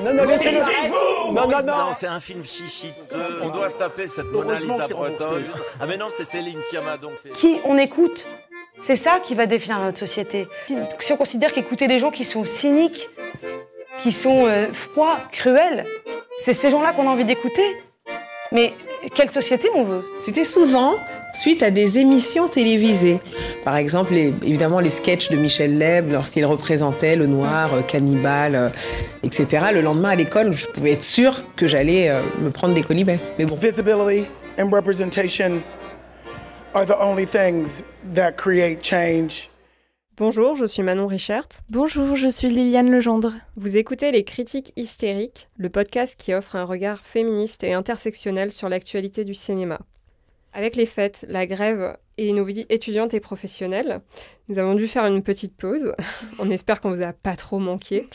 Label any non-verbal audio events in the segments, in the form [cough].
Non, non, laissez-le. Non, non, non. Non, c'est un film chichi. On doit se taper cette Mona Heureusement Lisa que c'est Breton. remboursé. Ah mais non, c'est Céline Sciamma, donc. Qui on écoute C'est ça qui va définir notre société. Si, si on considère qu'écouter des gens qui sont cyniques, qui sont euh, froids, cruels, c'est ces gens-là qu'on a envie d'écouter. Mais quelle société on veut? C'était souvent suite à des émissions télévisées. Par exemple, les- évidemment, les sketchs de Michel Leb lorsqu'il représentait le noir, euh, cannibale, euh, etc. Le lendemain à l'école, je pouvais être sûre que j'allais euh, me prendre des colibets. Mais bon. Visibility and representation are the only things that create change. Bonjour, je suis Manon Richert. Bonjour, je suis Liliane Legendre. Vous écoutez Les Critiques Hystériques, le podcast qui offre un regard féministe et intersectionnel sur l'actualité du cinéma. Avec les fêtes, la grève et nos vies étudiantes et professionnelles, nous avons dû faire une petite pause. [laughs] On espère qu'on vous a pas trop manqué.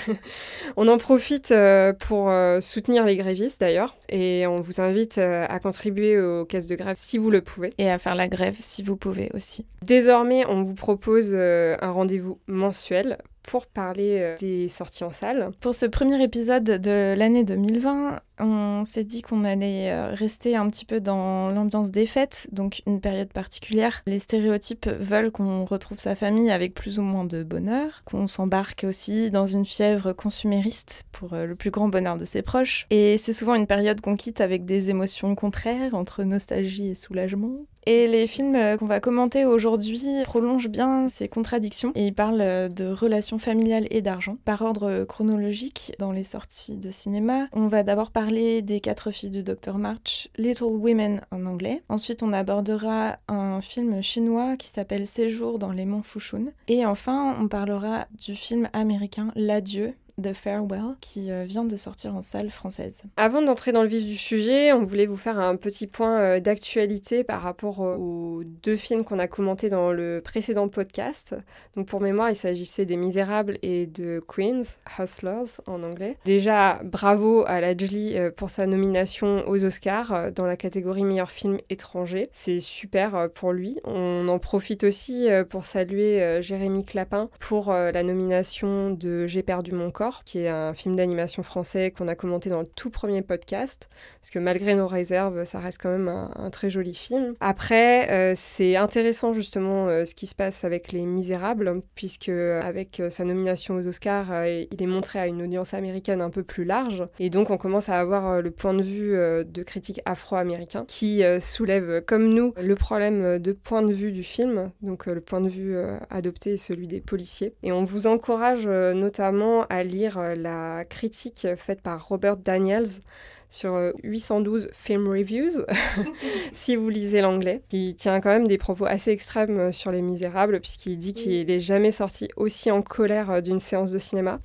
[laughs] on en profite euh, pour euh, soutenir les grévistes d'ailleurs et on vous invite euh, à contribuer aux caisses de grève si vous le pouvez. Et à faire la grève si vous pouvez aussi. Désormais, on vous propose un rendez-vous mensuel pour parler des sorties en salle. Pour ce premier épisode de l'année 2020, on s'est dit qu'on allait euh, rester un petit peu dans l'ambiance des fêtes, donc une période particulière. Les stéréotypes veulent qu'on retrouve sa famille avec plus ou moins de bonheur, qu'on s'embarque aussi dans une fièvre consumériste pour euh, le plus grand bonheur de ses proches. Et c'est souvent une période qu'on quitte avec des émotions contraires entre nostalgie et soulagement. Et les films euh, qu'on va commenter aujourd'hui prolongent bien ces contradictions et ils parlent de relations familiales et d'argent. Par ordre chronologique, dans les sorties de cinéma, on va d'abord parler des quatre filles du Dr March, Little Women en anglais. Ensuite, on abordera un film chinois qui s'appelle Séjour dans les monts Fushun. Et enfin, on parlera du film américain L'adieu The Farewell, qui euh, vient de sortir en salle française. Avant d'entrer dans le vif du sujet, on voulait vous faire un petit point euh, d'actualité par rapport euh, aux deux films qu'on a commentés dans le précédent podcast. Donc pour mémoire, il s'agissait des Misérables et de Queens, Hustlers en anglais. Déjà, bravo à Lajli euh, pour sa nomination aux Oscars dans la catégorie meilleur film étranger. C'est super pour lui. On en profite aussi pour saluer Jérémy Clapin pour la nomination de J'ai perdu mon corps, qui est un film d'animation français qu'on a commenté dans le tout premier podcast, parce que malgré nos réserves, ça reste quand même un, très joli film. Après, euh, c'est intéressant justement euh, ce qui se passe avec Les Misérables, puisque avec euh, sa nomination aux Oscars, il est montré à une audience américaine un peu plus large, et donc on commence à avoir le point de vue de critiques afro-américains qui soulèvent, comme nous, le problème de point de vue du film, donc le point de vue adopté est celui des policiers. Et on vous encourage notamment à lire euh, la critique faite par Robert Daniels sur euh, 812 Film Reviews, [laughs] [laughs] si vous lisez l'anglais. Il tient quand même des propos assez extrêmes euh, sur Les Misérables, puisqu'il dit qu'il n'est jamais sorti aussi en colère euh, d'une séance de cinéma,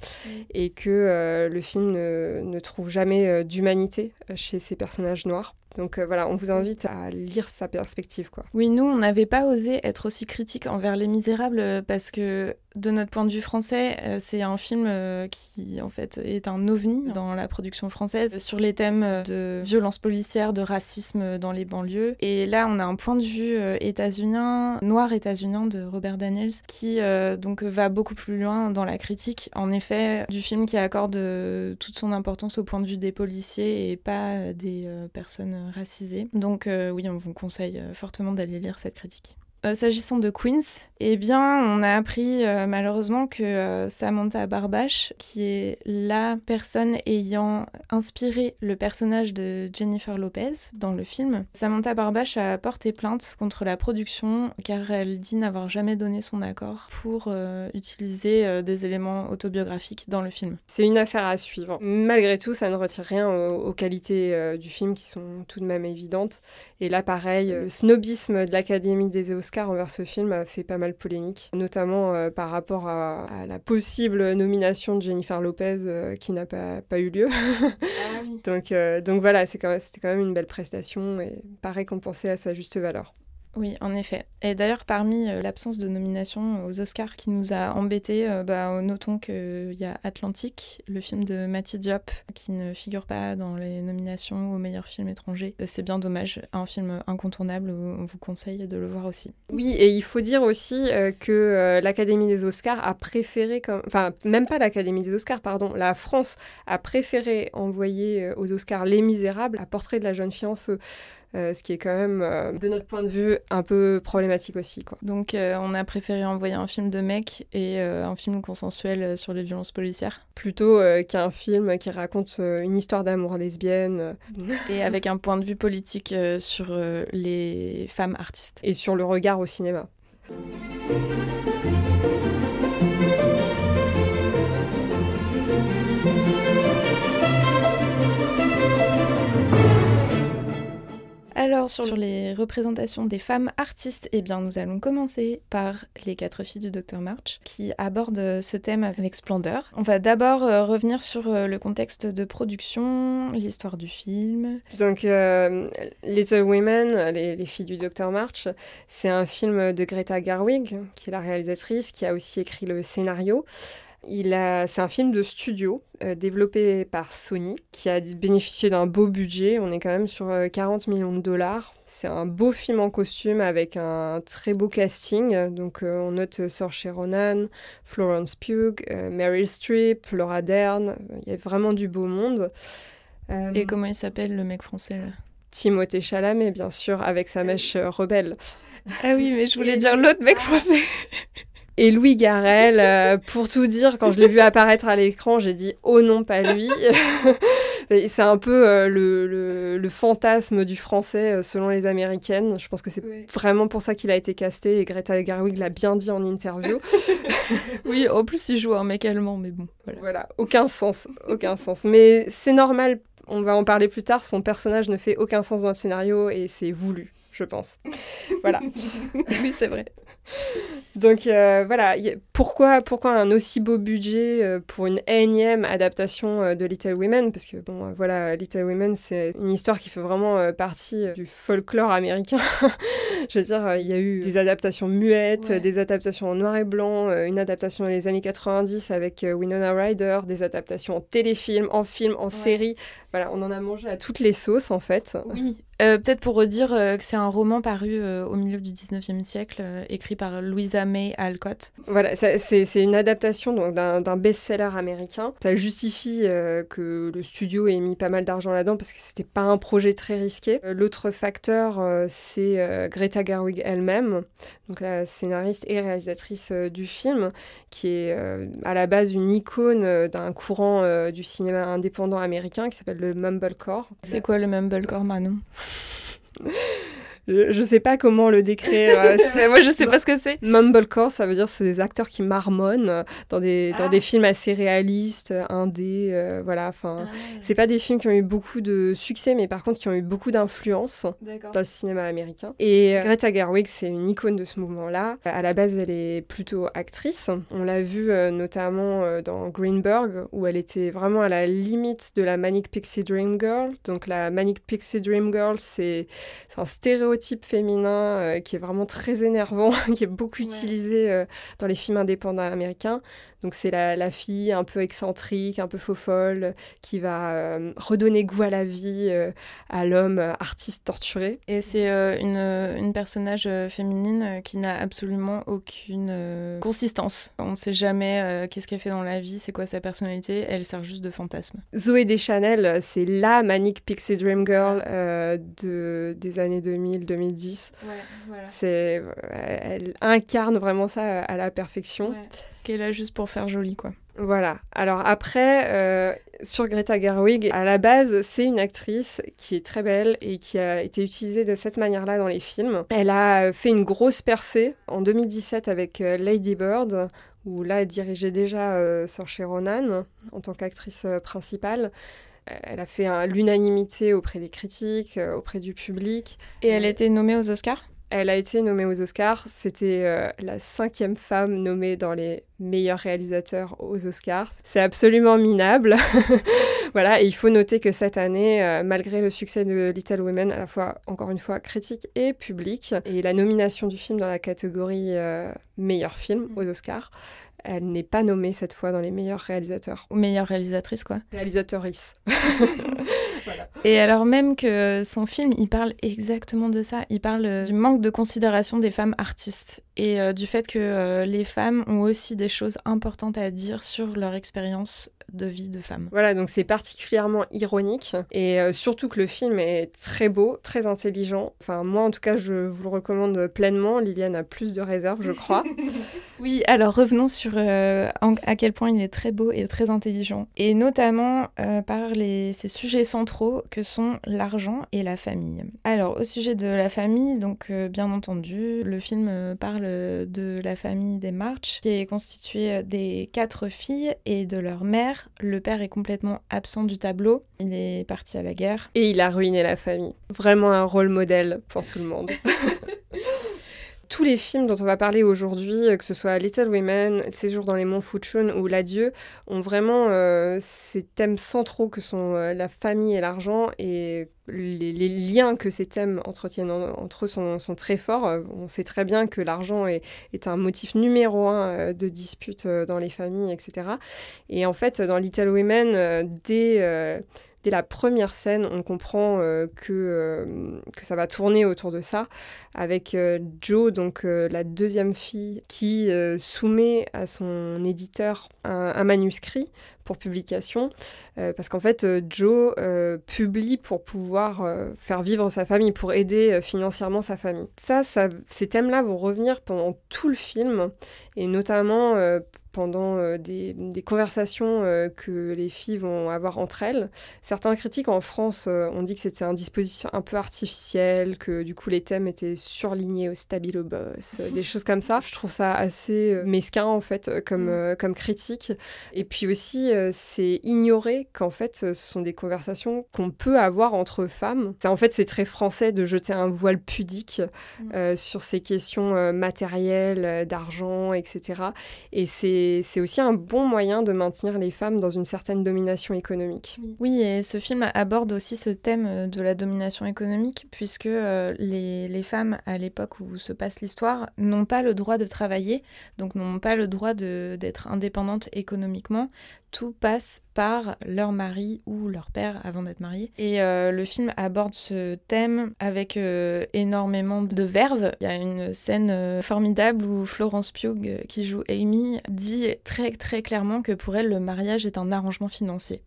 et que euh, le film ne, ne trouve jamais euh, d'humanité euh, chez ces personnages noirs. Donc euh, voilà, on vous invite à lire sa perspective, quoi. Oui, nous, on n'avait pas osé être aussi critique envers Les Misérables euh, parce que, de notre point de vue français, euh, c'est un film euh, qui, en fait, est un ovni dans la production française sur les thèmes de violence policière, de racisme dans les banlieues. Et là, on a un point de vue états-unien, noir états-unien de Robert Daniels, qui donc va beaucoup plus loin dans la critique, en effet, du film qui accorde toute son importance au point de vue des policiers et pas des personnes racisées. Donc euh, oui, on vous conseille euh, fortement d'aller lire cette critique. Euh, S'agissant de Queens, eh bien, on a appris euh, malheureusement que euh, Samantha Barbash, qui est la personne ayant inspiré le personnage de Jennifer Lopez dans le film, Samantha Barbash a porté plainte contre la production car elle dit n'avoir jamais donné son accord pour utiliser des éléments autobiographiques dans le film. C'est une affaire à suivre. Malgré tout, ça ne retire rien aux, aux qualités du film qui sont tout de même évidentes. Et là, pareil, le snobisme de l'Académie des Oscars envers ce film a fait pas mal polémique, notamment euh, par rapport à, à la possible nomination de Jennifer Lopez euh, qui n'a pas, pas eu lieu. [laughs] donc, euh, donc voilà, c'est quand c'était quand même une belle prestation et pas récompensé à sa juste valeur. Oui, en effet. Et d'ailleurs, parmi euh, l'absence de nomination aux Oscars qui nous a embêtés, euh, bah, notons qu'il y a Atlantique, le film de Matty Diop, qui ne figure pas dans les nominations au meilleur film étranger. Euh, C'est bien dommage, un film incontournable, on vous conseille de le voir aussi. Oui, et il faut dire aussi euh, que euh, l'Académie des Oscars a préféré, comme... enfin même pas l'Académie des Oscars, pardon, la France a préféré envoyer euh, aux Oscars Les Misérables à Portrait de la jeune fille en feu. Euh, ce qui est quand même, euh, de notre point de vue, un peu problématique aussi. Quoi. Donc euh, on a préféré envoyer un film de mec et un film consensuel sur les violences policières. Plutôt qu'un film qui raconte une histoire d'amour lesbienne Et avec un point de vue politique sur les femmes artistes. et sur le regard au cinéma. Alors sur les représentations des femmes artistes, eh bien nous allons commencer par les quatre filles du Dr March qui abordent ce thème avec splendeur. On va d'abord euh, revenir sur euh, le contexte de production, l'histoire du film. Donc, euh, Little Women, les, les filles du Dr. March, c'est un film de Greta Gerwig, qui est la réalisatrice, qui a aussi écrit le scénario. Il a, c'est un film de studio euh, développé par Sony, qui a bénéficié d'un beau budget. On est quand même sur euh, 40 millions de dollars. C'est un beau film en costume avec un très beau casting. Donc, euh, on note euh, Saoirse Ronan, Florence Pugh, euh, Meryl Streep, Laura Dern. Il y a vraiment du beau monde. Euh, Et comment il s'appelle le mec français là? Timothée Chalamet, bien sûr, avec sa mèche euh, rebelle. Ah oui, mais je voulais dire l'autre mec français. [laughs] Et Louis Garrel, euh, pour tout dire, quand je l'ai vu apparaître à l'écran, j'ai dit oh non, pas lui. [laughs] C'est un peu euh, le, le- le fantasme du français euh, selon les américaines. Je pense que c'est Ouais. vraiment pour ça qu'il a été casté et Greta Gerwig l'a bien dit en interview. [laughs] Oui, en plus il joue un mec allemand, mais bon, voilà. voilà, aucun sens, aucun sens. Mais c'est normal, on va en parler plus tard, son personnage ne fait aucun sens dans le scénario et c'est voulu, je pense. Voilà. [laughs] oui, c'est vrai. Donc euh, voilà, pourquoi, pourquoi un aussi beau budget euh, pour une énième adaptation euh, de Little Women? Parce que bon, voilà, Little Women, c'est une histoire qui fait vraiment partie du folklore américain. [laughs] Je veux dire, il y a eu des adaptations muettes, Ouais. des adaptations en noir et blanc, une adaptation dans les années 90 avec Winona Ryder, des adaptations en téléfilm, en film, en série. Voilà, on en a mangé à toutes les sauces en fait. Oui. Euh, Peut-être pour redire euh, que c'est un roman paru euh, au milieu du 19e siècle, écrit par Louisa May Alcott. Voilà, c'est une adaptation d'un best-seller américain. Ça justifie que le studio ait mis pas mal d'argent là-dedans parce que c'était pas un projet très risqué. L'autre facteur, c'est Greta Gerwig elle-même, donc la scénariste et réalisatrice du film, qui est à la base une icône d'un courant du cinéma indépendant américain qui s'appelle le mumblecore. C'est quoi le mumblecore, Manon? ねえ。Je, je sais pas comment le décrire. euh, [laughs] Moi, je sais pas ce que c'est. Mumblecore, ça veut dire c'est des acteurs qui marmonnent euh, dans des, dans Ah. des films assez réalistes, euh, indés, euh, voilà. Enfin, c'est pas des films qui ont eu beaucoup de succès, mais par contre qui ont eu beaucoup d'influence dans le cinéma américain. Et euh, Greta Gerwig, c'est une icône de ce mouvement-là. À la base, elle est plutôt actrice. On l'a vu euh, notamment euh, dans Greenberg, où elle était vraiment à la limite de la Manic Pixie Dream Girl. Donc la Manic Pixie Dream Girl, c'est c'est un stéréotype féminin euh, qui est vraiment très énervant, [laughs] qui est beaucoup Ouais. utilisé euh, dans les films indépendants américains. Donc c'est la, la fille un peu excentrique, un peu faux folle, qui va euh, redonner goût à la vie à l'homme artiste torturé. Et c'est une, une personnage féminine qui n'a absolument aucune consistance. On ne sait jamais qu'est-ce qu'elle fait dans la vie, c'est quoi sa personnalité, elle sert juste de fantasme. Zoé Deschanel, c'est la Manic Pixie Dream Girl de, des années 2000-2010. Ouais, voilà. C'est, euh, elle incarne vraiment ça à la perfection. Qu'elle est là juste pour faire joli, quoi. Voilà. Alors après, euh, sur Greta Gerwig, à la base, c'est une actrice qui est très belle et qui a été utilisée de cette manière-là dans les films. Elle a euh, fait une grosse percée en 2017 avec euh, Lady Bird, où là, elle dirigeait déjà euh, Saoirse Ronan en tant qu'actrice euh, principale. Euh, Elle a fait un- l'unanimité auprès des critiques, euh, auprès du public. Et elle était nommée aux Oscars? Elle a été nommée aux Oscars. C'était euh, la cinquième femme nommée dans les meilleurs réalisateurs aux Oscars. C'est absolument minable. [laughs] voilà, et il faut noter que cette année, euh, malgré le succès de Little Women, à la fois, encore une fois, critique et public, et la nomination du film dans la catégorie euh, meilleur film aux Oscars, elle n'est pas nommée cette fois dans les meilleurs réalisateurs. Ou meilleure réalisatrice, quoi. Réalisatrice. [laughs] Et alors même que son film, il parle exactement de ça. Il parle euh, du manque de considération des femmes artistes et euh, du fait que euh, les femmes ont aussi des choses importantes à dire sur leur expérience de vie de femme. Voilà, donc c'est particulièrement ironique et surtout que le film est très beau, très intelligent. Enfin, moi en tout cas, je vous le recommande pleinement. Liliane a plus de réserves, je crois. [laughs] [laughs] oui, alors revenons sur à quel point il est très beau et très intelligent. Et notamment par les, ces sujets centraux que sont l'argent et la famille. Alors, au sujet de la famille, donc euh, bien entendu, le film euh, parle de la famille des March, qui est constituée des quatre filles et de leur mère. Le père est complètement absent du tableau. Il est parti à la guerre. Et il a ruiné la famille. Vraiment un rôle modèle pour tout le monde. [laughs] tous les films dont on va parler aujourd'hui, euh, que ce soit Little Women, Séjour dans les monts Fuchun ou L'Adieu, ont vraiment euh, ces thèmes centraux que sont euh, la famille et l'argent et les, liens que ces thèmes entretiennent entre eux sont, très forts. On sait très bien que l'argent est, est, un motif numéro un de dispute dans les familles, etc. Et en fait, dans Little Women, dès dès la première scène, on comprend euh, que, euh, que ça va tourner autour de ça, avec euh, Jo, donc la deuxième fille, qui soumet à son éditeur un, manuscrit pour publication, parce qu'en fait, Jo publie pour pouvoir faire vivre sa famille, pour aider financièrement sa famille. Ça, ça ces thèmes-là vont revenir pendant tout le film, et notamment pendant euh, des, conversations euh, que les filles vont avoir entre elles. Certains critiques en France euh, ont dit que c'était un dispositif un peu artificiel, que du coup les thèmes étaient surlignés au stabilo boss, des choses comme ça. Je trouve ça assez mesquin en fait comme, mm. comme critique. Et puis aussi, c'est ignorer qu'en fait ce sont des conversations qu'on peut avoir entre femmes. En fait, c'est très français de jeter un voile pudique mm. sur ces questions matérielles, d'argent, etc. Et c'est aussi un bon moyen de maintenir les femmes dans une certaine domination économique. Oui, et ce film aborde aussi ce thème euh, de la domination économique, puisque euh, les, les, femmes, à l'époque où se passe l'histoire, n'ont pas le droit de travailler, donc n'ont pas le droit d'être indépendantes économiquement, tout passe par leur mari ou leur père avant d'être mariés. Et euh, le film aborde ce thème avec euh, énormément de verve. Il y a une scène euh, formidable où Florence Pugh, qui joue Amy, dit très très clairement que pour elle, le mariage est un arrangement financier.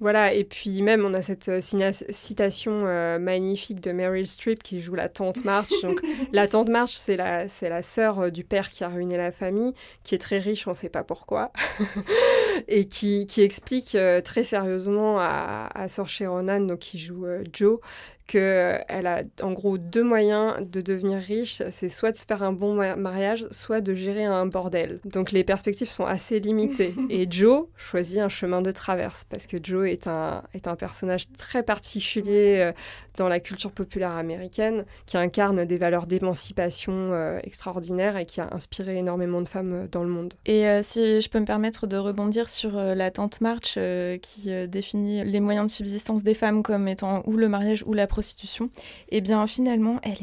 Voilà, et puis même on a cette euh, citation euh, magnifique de Meryl Streep qui joue la tante March. Donc [laughs] la tante March, c'est la, c'est la sœur euh, du père qui a ruiné la famille, qui est très riche, on ne sait pas pourquoi, [laughs] et qui, qui explique très sérieusement à, à Saoirse Ronan, donc qui joue Joe, qu'elle a en gros deux moyens de devenir riche, c'est soit de se faire un bon mariage, soit de gérer un bordel. Donc les perspectives sont assez limitées. [laughs] Et Joe choisit un chemin de traverse parce que Joe est un, est un personnage très particulier euh, dans la culture populaire américaine qui incarne des valeurs d'émancipation euh, extraordinaires et qui a inspiré énormément de femmes euh, dans le monde. Et si je peux me permettre de rebondir sur la tante March qui définit les moyens de subsistance des femmes comme étant ou le mariage ou la prostitution, et eh bien finalement, elle,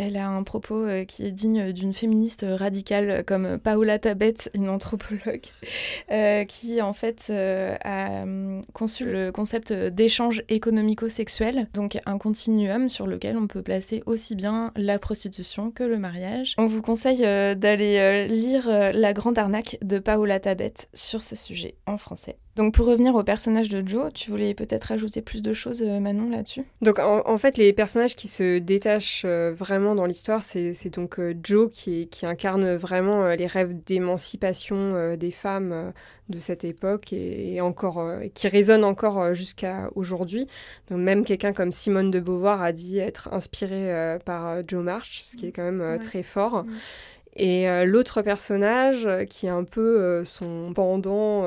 euh, a un propos euh, qui est digne d'une féministe radicale comme Paola Tabet, une anthropologue, euh, qui en fait a hum, conçu le concept d'échange économico-sexuel, donc un continuum sur lequel on peut placer aussi bien la prostitution que le mariage. On vous conseille d'aller lire La Grande Arnaque de Paola Tabet sur ce sujet en français. Donc pour revenir au personnage de Joe, tu voulais peut-être ajouter plus de choses, euh, Manon, là-dessus? Donc en, fait, les personnages qui se détachent euh, vraiment dans l'histoire, c'est donc euh, Joe qui, qui, incarne vraiment les rêves d'émancipation des femmes de cette époque et, encore qui résonne encore jusqu'à aujourd'hui. Donc même quelqu'un comme Simone de Beauvoir a dit être inspiré par Joe March, ce qui est quand même très fort. Et euh, l'autre personnage, euh, qui est un peu euh, son pendant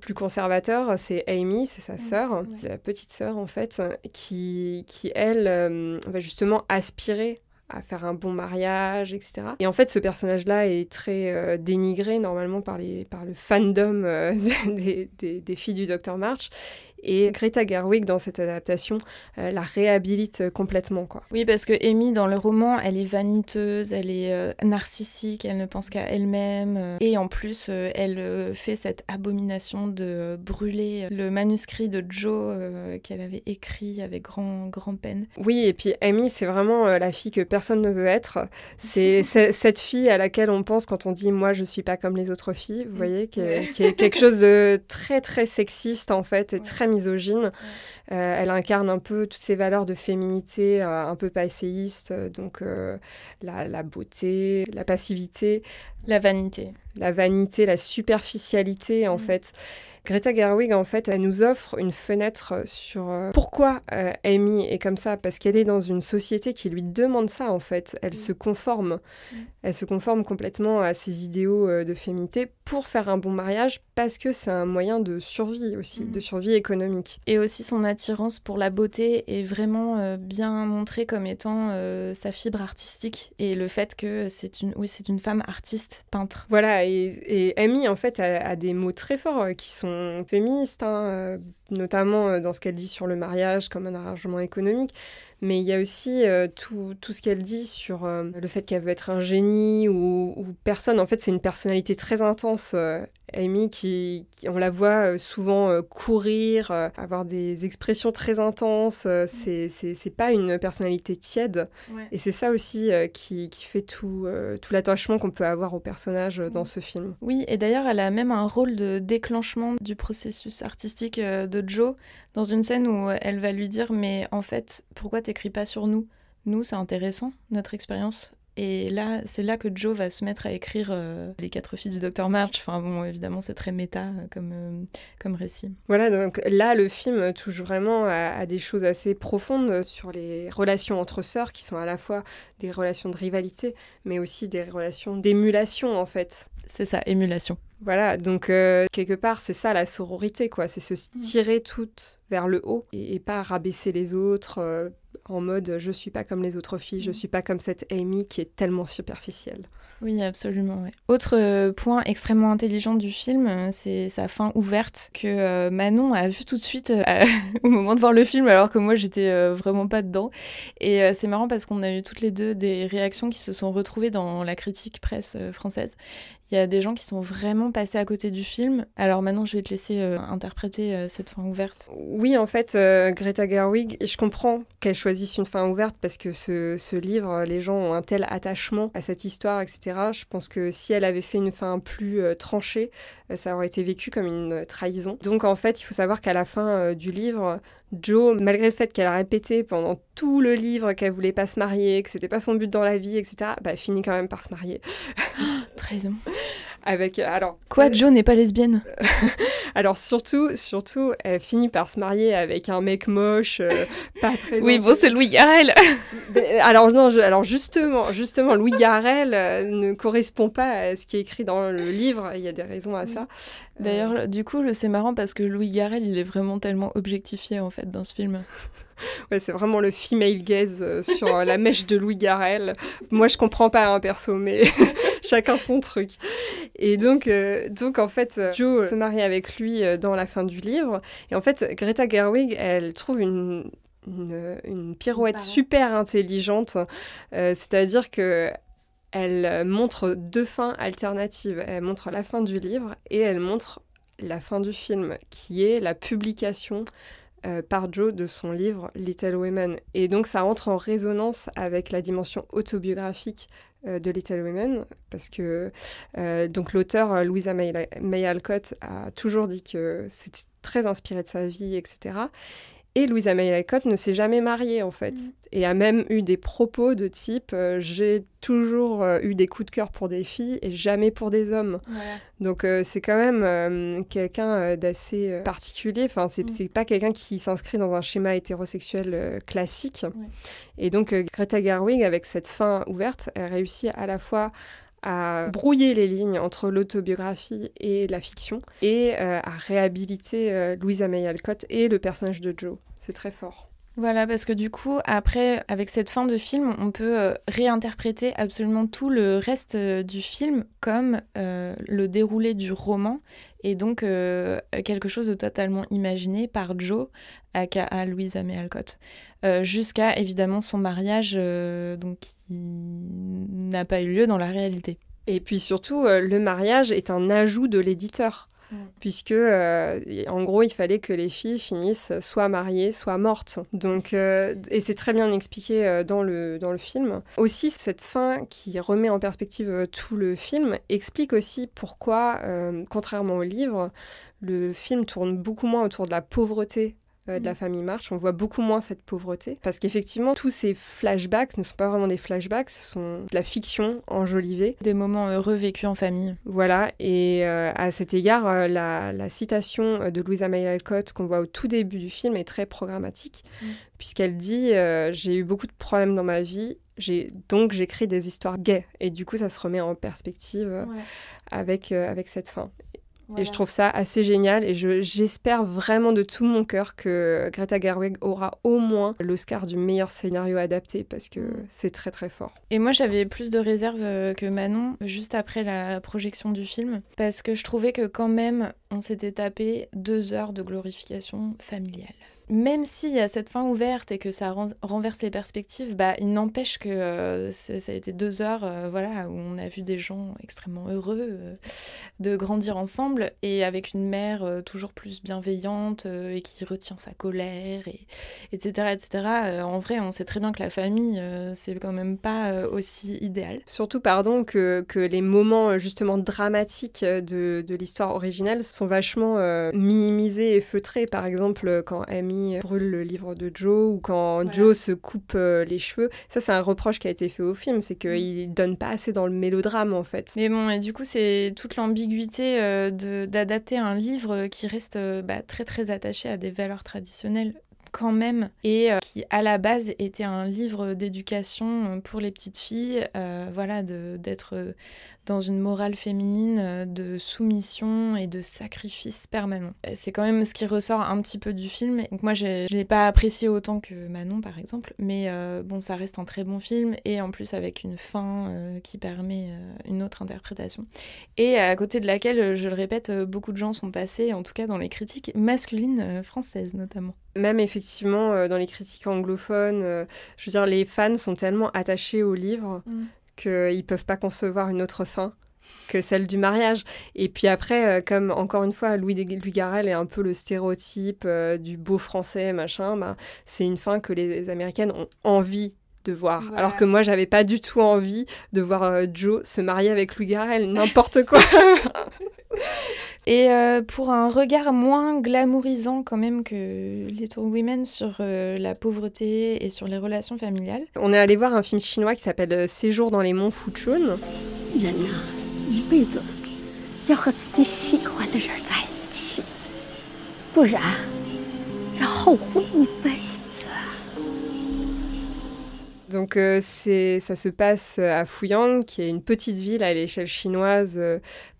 plus conservateur, c'est Amy, c'est sa sœur, la petite sœur en fait, qui, qui elle, va justement aspirer à faire un bon mariage, etc. Et en fait, ce personnage-là est très euh, dénigré normalement par, les, par le fandom euh, [laughs] des, des, des, filles du Dr. March. Et Greta Gerwig, dans cette adaptation, euh, la réhabilite complètement. Quoi. Oui, parce que Amy, dans le roman, elle est vaniteuse, elle est euh, narcissique, elle ne pense qu'à elle-même. Euh, et en plus, euh, elle euh, fait cette abomination de brûler le manuscrit de Joe euh, qu'elle avait écrit avec grand, grand peine. Oui, et puis Amy, c'est vraiment euh, la fille que personne ne veut être. C'est [laughs] cette fille à laquelle on pense quand on dit « moi, je suis pas comme les autres filles », vous voyez, qui est, qui est quelque chose de très, très sexiste, en fait, et très misogyne. Euh, elle incarne un peu toutes ces valeurs de féminité euh, un peu passéistes, euh, donc la, la, beauté, la passivité. La vanité. La vanité, la superficialité, en mmh. fait. Greta Gerwig, en fait, elle nous offre une fenêtre sur euh, pourquoi euh, Amy est comme ça, parce qu'elle est dans une société qui lui demande ça, en fait. Elle mmh. se conforme. Mmh. Elle se conforme complètement à ses idéaux euh, de féminité pour faire un bon mariage, parce que c'est un moyen de survie aussi, mmh. de survie économique. Et aussi son attirance pour la beauté est vraiment euh, bien montrée comme étant sa fibre artistique et le fait que c'est une, oui, c'est une femme artiste, peintre. Voilà, et, et Amy, en fait, a, a, des mots très forts qui sont féministes, hein, notamment dans ce qu'elle dit sur le mariage comme un arrangement économique, mais il y a aussi euh, tout, tout, ce qu'elle dit sur euh, le fait qu'elle veut être un génie ou, ou, personne. En fait, c'est une personnalité très intense. Euh, Amy, qui, qui, on la voit euh, souvent euh, courir, euh, avoir des expressions très intenses. c'est, c'est, c'est pas une personnalité tiède. Ouais. Et c'est ça aussi qui, qui, fait tout, tout l'attachement qu'on peut avoir au personnage dans ce film. Oui, et d'ailleurs, elle a même un rôle de déclenchement du processus artistique de Joe dans une scène où elle va lui dire Mais en fait, pourquoi t'écris pas sur nous? Nous, c'est intéressant, notre expérience. Et là, c'est là que Joe va se mettre à écrire euh, Les quatre filles du Dr. March. Enfin, bon, évidemment, c'est très méta euh, comme, euh, comme récit. Voilà, donc là, le film touche vraiment à, à, des choses assez profondes sur les relations entre sœurs, qui sont à la fois des relations de rivalité, mais aussi des relations d'émulation, en fait. C'est ça, émulation. Voilà, donc euh, quelque part, c'est ça la sororité, quoi. C'est se tirer toutes vers le haut et, et pas rabaisser les autres euh, en mode je suis pas comme les autres filles, je suis pas comme cette Amy qui est tellement superficielle. Oui, absolument. Ouais. Autre euh, point extrêmement intelligent du film, c'est sa fin ouverte que euh, Manon a vu tout de suite [laughs] au moment de voir le film, alors que moi j'étais vraiment pas dedans. Et c'est marrant parce qu'on a eu toutes les deux des réactions qui se sont retrouvées dans la critique presse française. Il y a des gens qui sont vraiment passés à côté du film. Alors maintenant, je vais te laisser euh, interpréter euh, cette fin ouverte. Oui, en fait, euh, Greta Gerwig, je comprends qu'elle choisisse une fin ouverte parce que ce, livre, les gens ont un tel attachement à cette histoire, etc. Je pense que si elle avait fait une fin plus tranchée, ça aurait été vécu comme une trahison. Donc en fait, il faut savoir qu'à la fin du livre, Jo, malgré le fait qu'elle a répété pendant tout le livre qu'elle voulait pas se marier, que c'était pas son but dans la vie, etc., bah, finit quand même par se marier. [gasps] Trahison. [laughs] Avec, alors, Quoi, Jo n'est pas lesbienne? [laughs] Alors surtout, surtout, elle finit par se marier avec un mec moche, euh, pas très... oui, bon, c'est Louis Garrel [laughs] Alors non, je, alors justement, justement, Louis Garrel euh, ne correspond pas à ce qui est écrit dans le livre, il y a des raisons à ça. D'ailleurs, euh... du coup, c'est marrant parce que Louis Garrel, il est vraiment tellement objectifié, en fait, dans ce film. [laughs] Ouais, c'est vraiment le female gaze euh, sur la mèche de Louis Garrel. Moi, je comprends pas un hein, perso, mais chacun son truc. Et donc, euh, donc en fait, Joe se marie avec lui euh, dans la fin du livre. Et en fait, Greta Gerwig, elle trouve une, une, une pirouette super intelligente. Euh, C'est-à-dire que elle montre deux fins alternatives. Elle montre la fin du livre et elle montre la fin du film, qui est la publication euh, par Joe de son livre Little Women. Et donc ça entre en résonance avec la dimension autobiographique euh, de Little Women, parce que euh, donc l'auteur Louisa May, May Alcott a toujours dit que c'était très inspiré de sa vie, etc. Et Louisa May Alcott ne s'est jamais mariée en fait, mmh. et a même eu des propos de type euh, j'ai toujours euh, eu des coups de cœur pour des filles et jamais pour des hommes. Ouais. Donc euh, c'est quand même quelqu'un d'assez particulier. Enfin c'est mmh. pas quelqu'un qui s'inscrit dans un schéma hétérosexuel classique. Ouais. Et donc Greta Gerwig avec cette fin ouverte, elle réussit à la fois à brouiller les lignes entre l'autobiographie et la fiction et euh, à réhabiliter euh, Louisa May Alcott et le personnage de Joe. C'est très fort. Voilà, parce que du coup, après, avec cette fin de film, on peut euh, réinterpréter absolument tout le reste euh, du film comme euh, le déroulé du roman, et donc quelque chose de totalement imaginé par Joe, aka Louisa May Alcott, euh, jusqu'à évidemment son mariage, donc qui n'a pas eu lieu dans la réalité. Et puis surtout, le mariage est un ajout de l'éditeur. Puisque, euh, en gros, il fallait que les filles finissent soit mariées, soit mortes. Donc, euh, et c'est très bien expliqué euh, dans, le, dans le film. Aussi, cette fin qui remet en perspective tout le film explique aussi pourquoi, contrairement au livre, le film tourne beaucoup moins autour de la pauvreté de la famille March. On voit beaucoup moins cette pauvreté. Parce qu'effectivement, tous ces flashbacks ne sont pas vraiment des flashbacks, ce sont de la fiction enjolivée. Des moments heureux vécus en famille. Voilà, et euh, à cet égard, euh, la, la citation euh, de Louisa May Alcott qu'on voit au tout début du film est très programmatique, Mm. puisqu'elle dit euh, J'ai eu beaucoup de problèmes dans ma vie, donc j'écris des histoires gays. Et du coup, ça se remet en perspective euh, avec, euh, avec cette fin. Et je trouve ça assez génial et je- j'espère vraiment de tout mon cœur que Greta Gerwig aura au moins l'Oscar du meilleur scénario adapté parce que Mm. c'est très très fort. Et moi, j'avais plus de réserve euh, que Manon juste après la projection du film, parce que je trouvais que quand même, on s'était tapé deux heures de glorification familiale. Même s'il y a cette fin ouverte et que ça ren- renverse les perspectives, bah, il n'empêche que euh, ça a été deux heures euh, voilà, où on a vu des gens extrêmement heureux euh, de grandir ensemble et avec une mère toujours plus bienveillante et qui retient sa colère, et, etc. etc. En vrai, on sait très bien que la famille, c'est quand même pas aussi idéal. Surtout, pardon, que, que les moments justement dramatiques de, de l'histoire originale sont vachement minimisés et feutrés. Par exemple, quand Amy brûle le livre de Joe ou quand Voilà. Joe se coupe euh, les cheveux. Ça, c'est un reproche qui a été fait au film, c'est qu'il donne pas assez dans le mélodrame en fait. Mais bon, et du coup, c'est toute l'ambiguïté euh, d'adapter un livre qui reste euh, bah, très très attaché à des valeurs traditionnelles quand même, et euh, qui à la base était un livre d'éducation euh, pour les petites filles, euh, voilà, d'être euh, dans une morale féminine de soumission et de sacrifice permanent. C'est quand même ce qui ressort un petit peu du film. Moi, je l'ai pas apprécié autant que Manon, par exemple, mais bon, ça reste un très bon film, et en plus avec une fin qui permet une autre interprétation. Et à côté de laquelle, je le répète, beaucoup de gens sont passés, en tout cas dans les critiques masculines françaises notamment. Même effectivement, euh, dans les critiques anglophones, euh, je veux dire, les fans sont tellement attachés au livre Mm. qu'ils peuvent pas concevoir une autre fin que celle du mariage. Et puis après, euh, comme encore une fois, Louis, Louis Garrel est un peu le stéréotype euh, du beau français, machin, bah, c'est une fin que les Américaines ont envie de voir. Voilà. Alors que moi, j'avais pas du tout envie de voir euh, Joe se marier avec Louis Garrel, [laughs] n'importe quoi. [laughs] Et euh, pour un regard moins glamourisant quand même que Little Women sur euh, la pauvreté et sur les relations familiales, On est allé voir un film chinois qui s'appelle euh, Séjour dans les monts Fuchun. Donc euh, c'est, ça se passe à Fuyang, qui est une petite ville à l'échelle chinoise euh,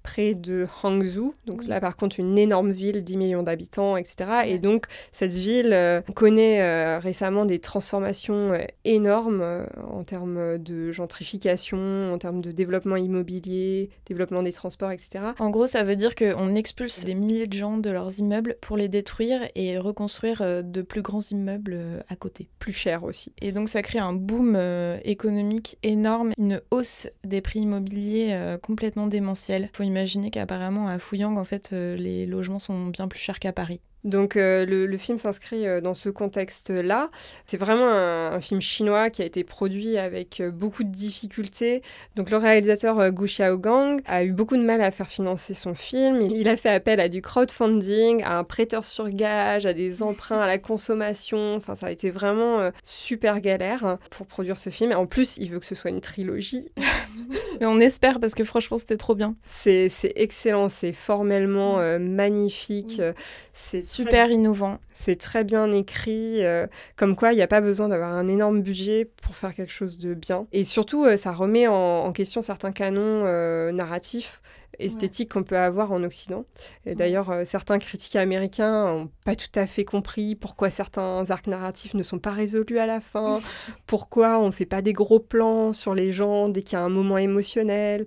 près de Hangzhou. Donc là par contre une énorme ville, 10 millions d'habitants, etc. Et donc cette ville euh, connaît euh, récemment des transformations euh, énormes en termes de gentrification, en termes de développement immobilier, développement des transports, etc. en gros ça veut dire qu'on expulse des milliers de gens de leurs immeubles pour les détruire et reconstruire de plus grands immeubles à côté. Plus cher aussi. Et donc ça crée un boom économique énorme, une hausse des prix immobiliers complètement démentielle. Faut imaginer qu'apparemment à Fuyang, en fait, euh, les logements sont bien plus chers qu'à Paris. Donc euh, le, le film s'inscrit euh, dans ce contexte-là. C'est vraiment un, un film chinois qui a été produit avec euh, beaucoup de difficultés. Donc le réalisateur Gu Xiaogang a eu beaucoup de mal à faire financer son film. Il, il a fait appel à du crowdfunding, à un prêteur sur gage, à des emprunts à la consommation. Enfin, ça a été vraiment super galère hein, pour produire ce film. Et en plus, il veut que ce soit une trilogie. [laughs] Mais on espère parce que franchement, c'était trop bien. C'est excellent, c'est formellement euh, magnifique. Euh, C'est super innovant. C'est très bien écrit, euh, comme quoi il n'y a pas besoin d'avoir un énorme budget pour faire quelque chose de bien. Et surtout, euh, ça remet en, en question certains canons euh, narratifs esthétiques qu'on peut avoir en Occident. Et d'ailleurs, certains critiques américains n'ont pas tout à fait compris pourquoi certains arcs narratifs ne sont pas résolus à la fin, [laughs] pourquoi on ne fait pas des gros plans sur les gens dès qu'il y a un moment émotionnel.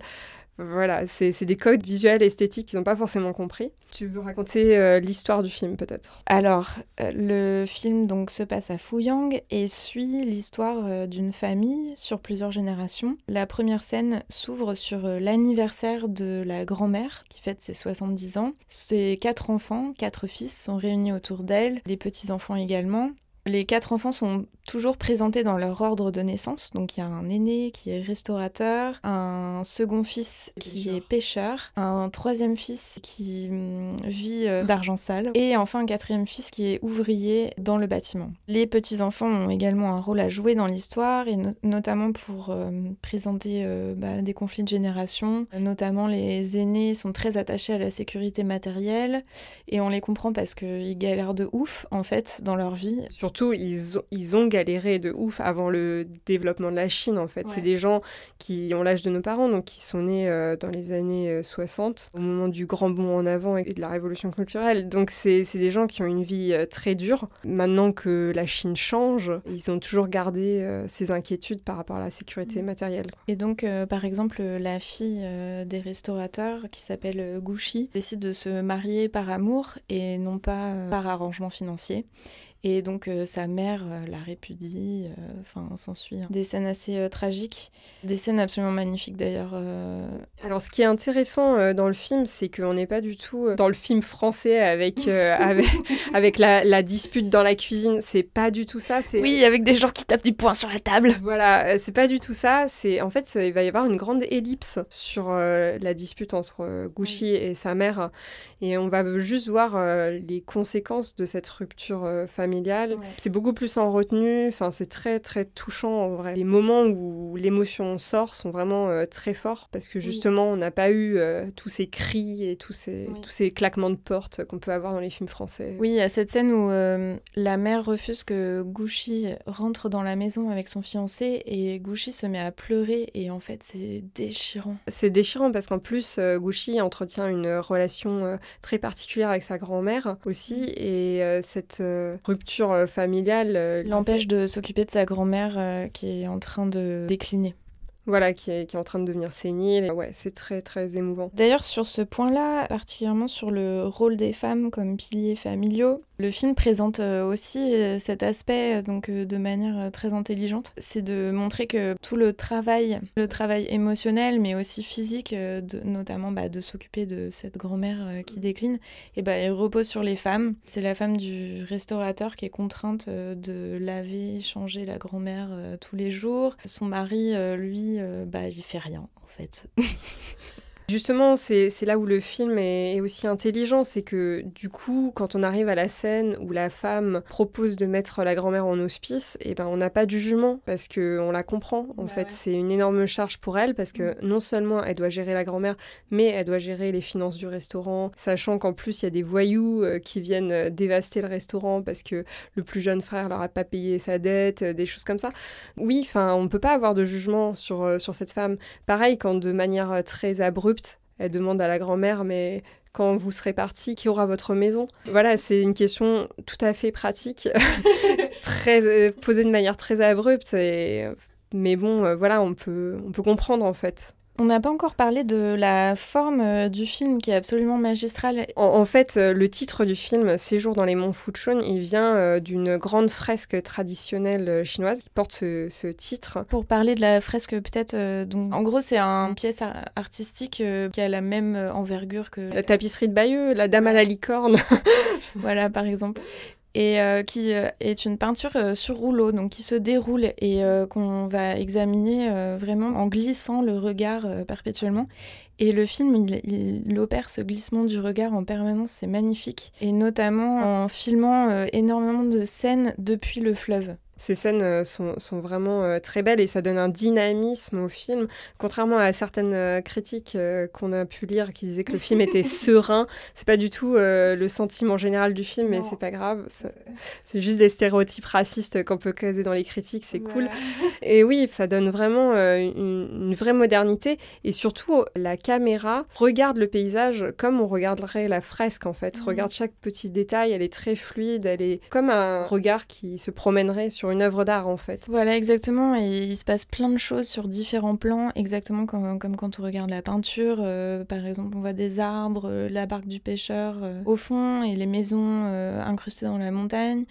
Voilà, c'est des codes visuels esthétiques qu'ils n'ont pas forcément compris. Tu veux raconter euh, l'histoire du film peut-être? Alors, euh, le film donc se passe à Fuyang et suit l'histoire euh, d'une famille sur plusieurs générations. La première scène s'ouvre sur l'anniversaire de la grand-mère qui fête ses 70 ans. Ses quatre enfants, quatre fils sont réunis autour d'elle, les petits-enfants également. Les quatre enfants sont toujours présentés dans leur ordre de naissance. Donc il y a un aîné qui est restaurateur, un second fils qui est pêcheur, un troisième fils qui hum, vit euh, d'argent sale et enfin un quatrième fils qui est ouvrier dans le bâtiment. Les petits-enfants ont également un rôle à jouer dans l'histoire et no- notamment pour euh, présenter euh, bah, des conflits de génération. Notamment les aînés sont très attachés à la sécurité matérielle et on les comprend parce qu'ils galèrent de ouf en fait dans leur vie. Surtout, ils, ont- ils ont galéré de ouf avant le développement de la Chine, en fait. Ouais. C'est des gens qui ont l'âge de nos parents, donc qui sont nés euh, dans les années euh, 60, au moment du grand bond en avant et de la révolution culturelle. Donc, c'est des gens qui ont une vie euh, très dure. Maintenant que la Chine change, ils ont toujours gardé euh, ces inquiétudes par rapport à la sécurité matérielle. quoi. Et donc, euh, par exemple, la fille euh, des restaurateurs, qui s'appelle euh, Gouchi, décide de se marier par amour et non pas euh, par arrangement financier. Et donc, euh, sa mère euh, la répudie, euh, enfin, s'ensuit hein. des scènes assez euh, tragiques, des scènes absolument magnifiques d'ailleurs. euh, Alors, ce qui est intéressant euh, dans le film, c'est qu'on n'est pas du tout euh, dans le film français avec, euh, avec, [laughs] avec la, la dispute dans la cuisine. C'est pas du tout ça. c'est- Oui, avec des gens qui tapent du poing sur la table. Voilà, euh, c'est pas du tout ça. C'est en fait, il va y avoir une grande ellipse sur euh, la dispute entre euh, Gouchi et sa mère, et on va juste voir euh, les conséquences de cette rupture euh, familiale. C'est beaucoup plus en retenue. Enfin, c'est très très touchant en vrai. Les moments où l'émotion sort sont vraiment euh, très forts parce que justement, on n'a pas eu euh, tous ces cris et tous ces Oui. tous ces claquements de porte qu'on peut avoir dans les films français. Oui, il y a cette scène où euh, la mère refuse que Gouchi rentre dans la maison avec son fiancé et Gouchi se met à pleurer et en fait c'est déchirant. C'est déchirant parce qu'en plus, Gouchi entretient une relation très particulière avec sa grand-mère aussi, et cette euh, rupture euh, familiale euh, l'empêche de s'occuper de sa grand-mère euh, qui est en train de décliner. Voilà, qui est, qui est en train de devenir sénile. Ouais, c'est très très émouvant. D'ailleurs, sur ce point-là, particulièrement sur le rôle des femmes comme piliers familiaux, le film présente euh, aussi euh, cet aspect euh, donc de manière très intelligente. C'est de montrer que tout le travail, le travail émotionnel, mais aussi physique, de- notamment bah, de s'occuper de cette grand-mère qui décline, et bah, il repose sur les femmes. C'est la femme du restaurateur qui est contrainte de laver, changer la grand-mère tous les jours. Son mari, lui, euh, bah, il fait rien en fait. Justement, c'est là où le film est, est aussi intelligent, c'est que du coup, quand on arrive à la scène où la femme propose de mettre la grand-mère en hospice, et ben on n'a pas de jugement parce que on la comprend. En Bah fait, ouais. c'est une énorme charge pour elle parce que non seulement elle doit gérer la grand-mère, mais elle doit gérer les finances du restaurant, sachant qu'en plus il y a des voyous euh, qui viennent euh, dévaster le restaurant parce que le plus jeune frère leur a pas payé sa dette, euh, des choses comme ça. Oui, enfin, on peut pas avoir de jugement sur sur cette femme. Pareil quand de manière très abrupte elle demande à la grand-mère, mais quand vous serez parti, qui aura votre maison? Voilà, c'est une question tout à fait pratique, [laughs] très euh, posée de manière très abrupte. Et, mais bon, euh, voilà, on peut, on peut comprendre en fait. On n'a pas encore parlé de la forme euh, du film qui est absolument magistrale. En, en fait, euh, le titre du film, Séjour dans les monts Fuchun, il vient euh, d'une grande fresque traditionnelle chinoise qui porte ce, ce titre. Pour parler de la fresque, peut-être, euh, donc, en gros, c'est une pièce ar- artistique euh, qui a la même envergure que La tapisserie de Bayeux, la dame à la licorne. voilà, par exemple. Et euh, qui euh, est une peinture euh, sur rouleau, donc qui se déroule et qu'on va examiner vraiment en glissant le regard perpétuellement. Et le film, il, il opère ce glissement du regard en permanence, c'est magnifique. Et notamment en filmant euh, énormément de scènes depuis le fleuve. Ces scènes euh, sont, sont vraiment euh, très belles et ça donne un dynamisme au film. Contrairement à certaines critiques qu'on a pu lire qui disaient que le film était [laughs] serein, c'est pas du tout le sentiment général du film, mais c'est pas grave. C'est juste des stéréotypes racistes qu'on peut caser dans les critiques, c'est cool. Et oui, ça donne vraiment une, une vraie modernité. Et surtout, la caméra regarde le paysage comme on regarderait la fresque, en fait. Mhm. Regarde chaque petit détail, elle est très fluide, elle est comme un regard qui se promènerait sur une œuvre d'art, en fait. Voilà, exactement. Et il se passe plein de choses sur différents plans, exactement comme, comme quand on regarde la peinture. euh, par exemple, on voit des arbres, euh, la barque du pêcheur euh, au fond et les maisons euh, incrustées dans la montagne.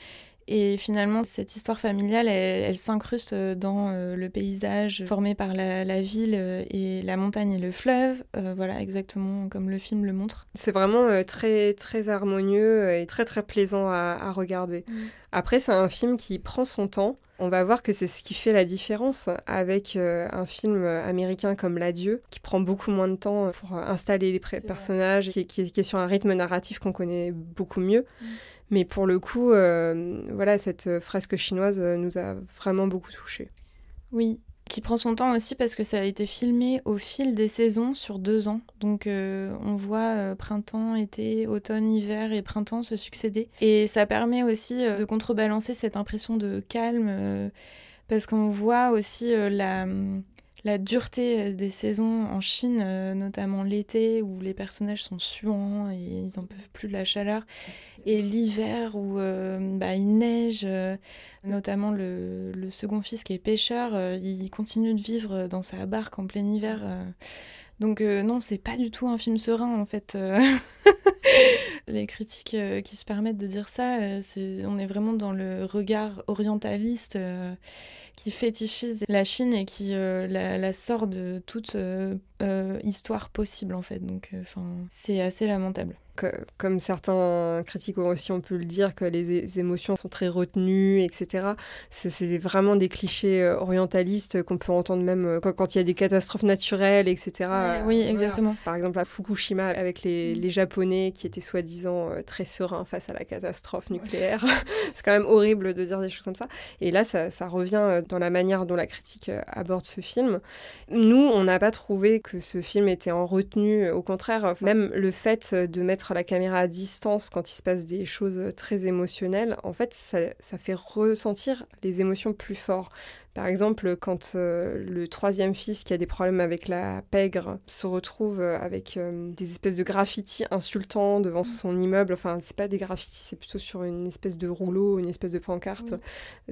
Et finalement, cette histoire familiale, elle, elle s'incruste dans euh, le paysage formé par la, la ville euh, et la montagne et le fleuve. Euh, voilà, exactement comme le film le montre. C'est vraiment très, très harmonieux et très, très plaisant à, à regarder. Mm. Après, c'est un film qui prend son temps. On va voir que c'est ce qui fait la différence avec euh, un film américain comme L'Adieu, qui prend beaucoup moins de temps pour installer les personnages, qui, qui- qui est sur un rythme narratif qu'on connaît beaucoup mieux. Mm. Mais pour le coup, euh, voilà, cette fresque chinoise nous a vraiment beaucoup touchés. Oui, qui prend son temps aussi parce que ça a été filmé au fil des saisons sur deux ans. Donc euh, on voit euh, printemps, été, automne, hiver et printemps se succéder. Et ça permet aussi euh, de contrebalancer cette impression de calme parce qu'on voit aussi la, la dureté euh, des saisons en Chine, euh, notamment l'été où les personnages sont suants et ils en peuvent plus de la chaleur. Et l'hiver où euh, bah, il neige, notamment le, le second fils qui est pêcheur, il continue de vivre dans sa barque en plein hiver. Donc non, c'est pas du tout un film serein en fait. [laughs] [laughs] Les critiques euh, qui se permettent de dire ça, euh, c'est, on est vraiment dans le regard orientaliste euh, qui fétichise la Chine et qui la, la sort de toute histoire possible en fait. Donc c'est assez lamentable. Que- comme certains critiques aussi ont pu le dire, que les, émotions sont très retenues, etc. C'est c'est vraiment des clichés orientalistes qu'on peut entendre même quand, quand il y a des catastrophes naturelles, etc. Oui, voilà. exactement. Par exemple, à Fukushima, avec les, les Japonais qui étaient soi-disant euh, très sereins face à la catastrophe nucléaire. [laughs] c'est quand même horrible de dire des choses comme ça. Et là, ça, ça revient euh, dans la manière dont la critique euh, aborde ce film. Nous, on n'a pas trouvé que ce film était en retenue. Au contraire, même le fait de mettre la caméra à distance quand il se passe des choses très émotionnelles, en fait, ça, ça fait ressentir les émotions plus fort. Par exemple, quand euh, le troisième fils qui a des problèmes avec la pègre se retrouve euh, avec euh, des espèces de graffitis insultants devant son immeuble, enfin, c'est pas des graffitis, c'est plutôt sur une espèce de rouleau, une espèce de pancarte.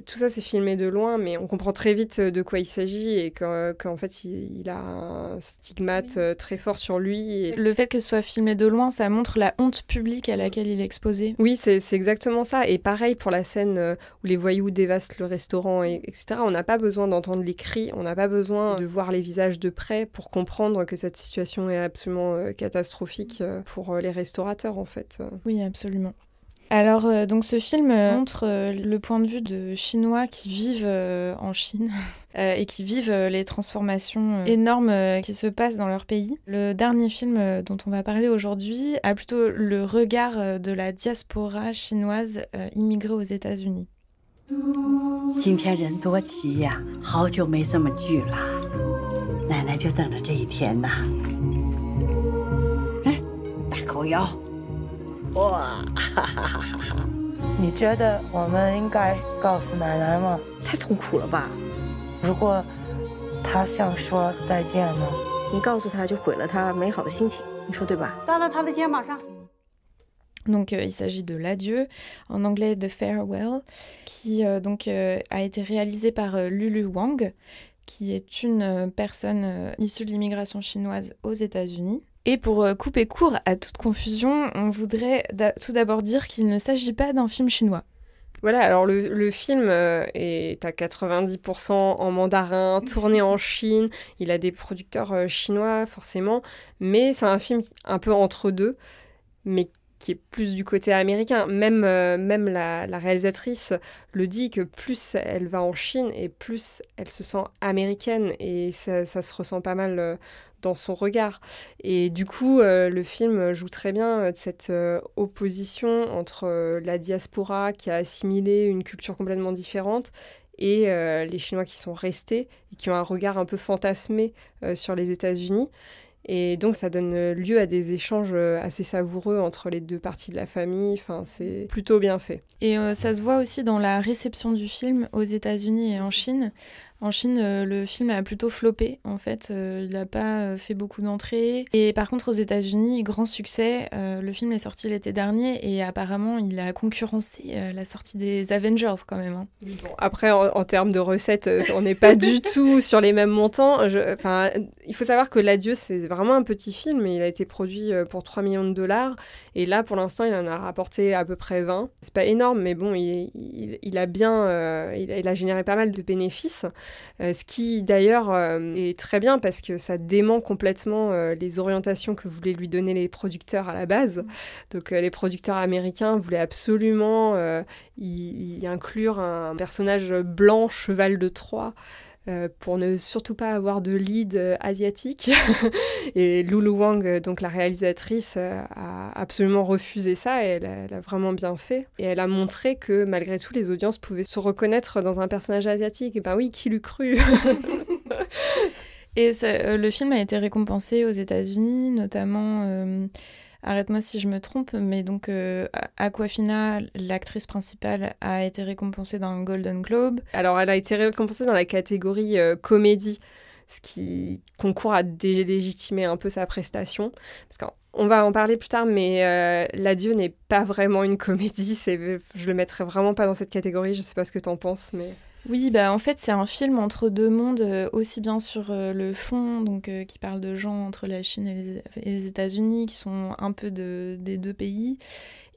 Tout ça, c'est filmé de loin, mais on comprend très vite de quoi il s'agit et qu'en fait, il, il a un stigmate très fort sur lui. Et... Le fait que ce soit filmé de loin, ça montre la honte publique à laquelle il est exposé. Oui, c'est exactement ça. Et pareil pour la scène où les voyous dévastent le restaurant, et, etc. On n'a pas besoin d'entendre les cris, on n'a pas besoin de voir les visages de près pour comprendre que cette situation est absolument euh, catastrophique euh, pour euh, les restaurateurs, en fait. Oui, absolument. Alors, donc ce film montre le point de vue de Chinois qui vivent en Chine [laughs] et qui vivent les transformations énormes qui se passent dans leur pays. Le dernier film dont on va parler aujourd'hui a plutôt le regard de la diaspora chinoise immigrée aux États-Unis. 今天人多齐呀，好久没这么聚了，奶奶就等着这一天呢。哎，大口咬，哇，哈哈哈哈哈！你觉得我们应该告诉奶奶吗？太痛苦了吧？如果她想说再见呢？你告诉她就毁了她美好的心情，你说对吧？搭到她的肩膀上。Donc euh, il s'agit de l'adieu, en anglais The Farewell, qui euh, donc euh, a été réalisé par Lulu Wang, qui est une personne issue de l'immigration chinoise aux États-Unis. Et pour couper court à toute confusion, on voudrait d'a- tout d'abord dire qu'il ne s'agit pas d'un film chinois. Voilà, alors le, le film est à 90% en mandarin, [laughs] tourné en Chine. Il a des producteurs chinois, forcément. Mais c'est un film un peu entre deux, mais qui est plus du côté américain. Même, euh, même la, réalisatrice le dit que plus elle va en Chine et plus elle se sent américaine. Et ça, se ressent pas mal euh, dans son regard. Et du coup, euh, le film joue très bien de cette opposition entre la diaspora qui a assimilé une culture complètement différente et les Chinois qui sont restés et qui ont un regard un peu fantasmé sur les États-Unis. Et donc ça donne lieu à des échanges assez savoureux entre les deux parties de la famille. Enfin, c'est plutôt bien fait. Et ça se voit aussi dans la réception du film aux États-Unis et en Chine. En Chine, euh, le film a plutôt floppé, en fait. Euh, il n'a pas euh, fait beaucoup d'entrées. Et par contre, aux États-Unis, grand succès. le film est sorti l'été dernier et apparemment, il a concurrencé la sortie des Avengers quand même. Hein. après, en, termes de recettes, on n'est pas du [laughs] tout sur les mêmes montants. Enfin, il faut savoir que L'Adieu, c'est vraiment un petit film. Il a été produit pour 3 millions de dollars. Et là, pour l'instant, il en a rapporté à peu près 20. C'est pas énorme, mais bon, il, a bien... il a généré pas mal de bénéfices. Euh, ce qui d'ailleurs euh, est très bien parce que ça dément complètement euh, les orientations que voulaient lui donner les producteurs à la base. Donc les producteurs américains voulaient absolument y, inclure un personnage blanc, cheval de Troie. Pour ne surtout pas avoir de lead asiatique. [laughs] et Lulu Wang, donc la réalisatrice, a absolument refusé ça et elle elle a, vraiment bien fait. Et elle a montré que malgré tout, les audiences pouvaient se reconnaître dans un personnage asiatique. Et ben oui, qui l'eût cru? [laughs] Et euh, le film a été récompensé aux États-Unis, notamment. Euh, arrête-moi si je me trompe, mais donc euh, Aquafina, l'actrice principale, a été récompensée d'un Golden Globe. Alors, elle a été récompensée dans la catégorie comédie, ce qui concourt à délégitimer un peu sa prestation. Parce qu'on va en parler plus tard, mais L'Adieu n'est pas vraiment une comédie. Je le mettrais vraiment pas dans cette catégorie. Je sais pas ce que tu en penses, mais. Oui, bah en fait c'est un film entre deux mondes, euh, aussi bien sur euh, le fond, donc euh, qui parle de gens entre la Chine et les, États-Unis, qui sont un peu de, des deux pays,